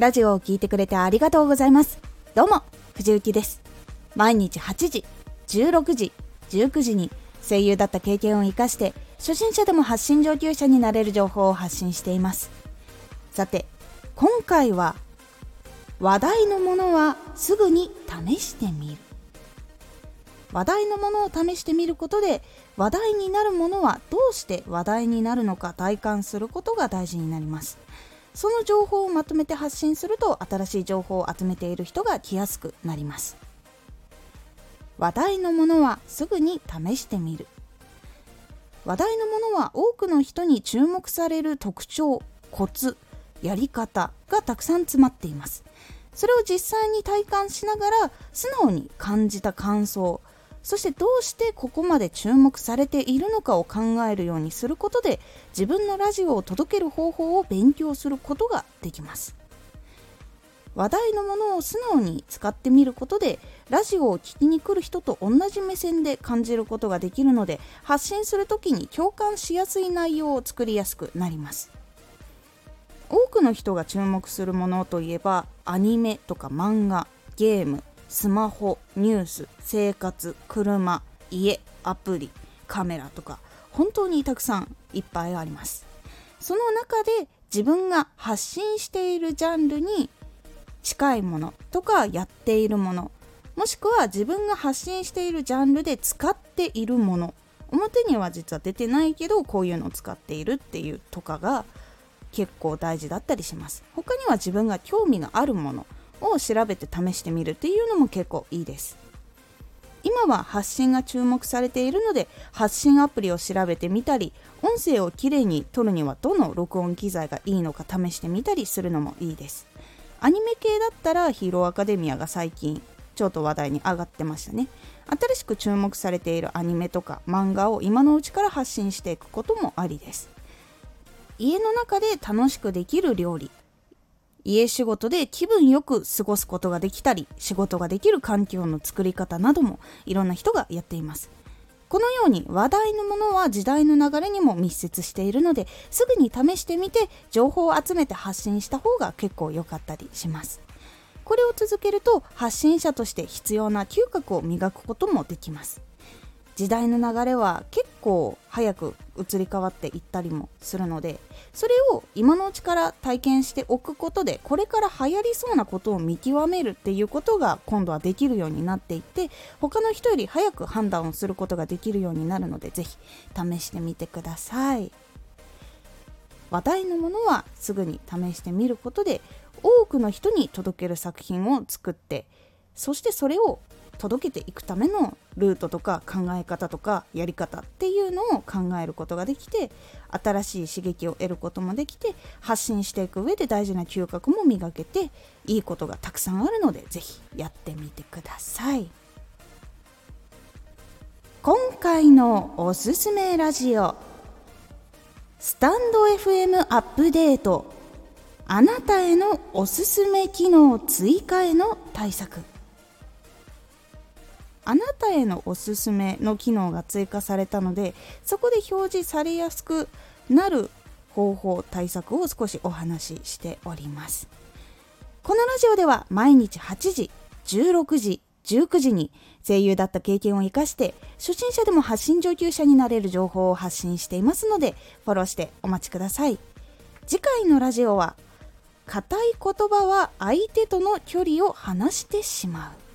ラジオを聴いてくれてありがとうございます。どうも、藤幸です。毎日8時、16時、19時に声優だった経験を活かして初心者でも発信上級者になれる情報を発信していますさて今回は話題のものはすぐに試してみる話題のものを試してみることで話題になるものはどうして話題になるのか体感することが大事になりますその情報をまとめて発信すると新しい情報を集めている人が来やすくなります。話題のものはすぐに試してみる。話題のものは多くの人に注目される特徴コツやり方がたくさん詰まっています。それを実際に体感しながら素直に感じた感想そしてどうしてここまで注目されているのかを考えるようにすることで自分のラジオを届ける方法を勉強することができます。話題のものを素直に使ってみることでラジオを聴きに来る人と同じ目線で感じることができるので発信する時に共感しやすい内容を作りやすくなります。多くの人が注目するものといえばアニメとか漫画ゲーム。スマホニュース生活車家アプリカメラとか本当にたくさんいっぱいあります。その中で自分が発信しているジャンルに近いものとかやっているものもしくは自分が発信しているジャンルで使っているもの表には実は出てないけどこういうのを使っているっていうとかが結構大事だったりします。他には自分が興味があるものを調べて試してみるっていうのも結構いいです。今は発信が注目されているので発信アプリを調べてみたり音声をきれいに撮るにはどの録音機材がいいのか試してみたりするのもいいです。アニメ系だったらヒーローアカデミアが最近ちょっと話題に上がってましたね。新しく注目されているアニメとか漫画を今のうちから発信していくこともありです。家の中で楽しくできる料理家仕事で気分よく過ごすことができたり仕事ができる環境の作り方などもいろんな人がやっています。このように話題のものは時代の流れにも密接しているのですぐに試してみて情報を集めて発信した方が結構良かったりします。これを続けると発信者として必要な嗅覚を磨くこともできます。時代の流れは結構早く移り変わっていったりもするのでそれを今のうちから体験しておくことでこれから流行りそうなことを見極めるっていうことが今度はできるようになっていって他の人より早く判断をすることができるようになるので是非試してみてください。話題のものはすぐに試してみることで多くの人に届ける作品を作ってそしてそれを届けていくためのルートとか考え方とかやり方っていうのを考えることができて新しい刺激を得ることもできて発信していく上で大事な嗅覚も磨けていいことがたくさんあるので是非やってみてください。今回のおすすめラジオスタンド FM アップデートあなたへのおすすめ機能追加への対策。あなたへのおすすめの機能が追加されたのでそこで表示されやすくなる方法対策を少しお話ししております。このラジオでは毎日8時16時19時に声優だった経験を生かして初心者でも発信上級者になれる情報を発信していますのでフォローしてお待ちください。次回のラジオは硬い言葉は相手との距離を離してしまう。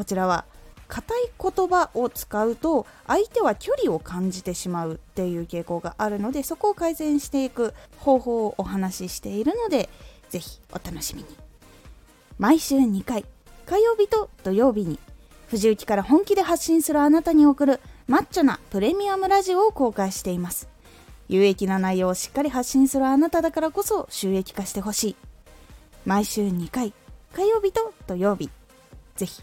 こちらは硬い言葉を使うと相手は距離を感じてしまうっていう傾向があるのでそこを改善していく方法をお話ししているのでぜひお楽しみに。毎週2回火曜日と土曜日に藤雪から本気で発信するあなたに送るマッチョなプレミアムラジオを公開しています。有益な内容をしっかり発信するあなただからこそ収益化してほしい。毎週2回火曜日と土曜日ぜひ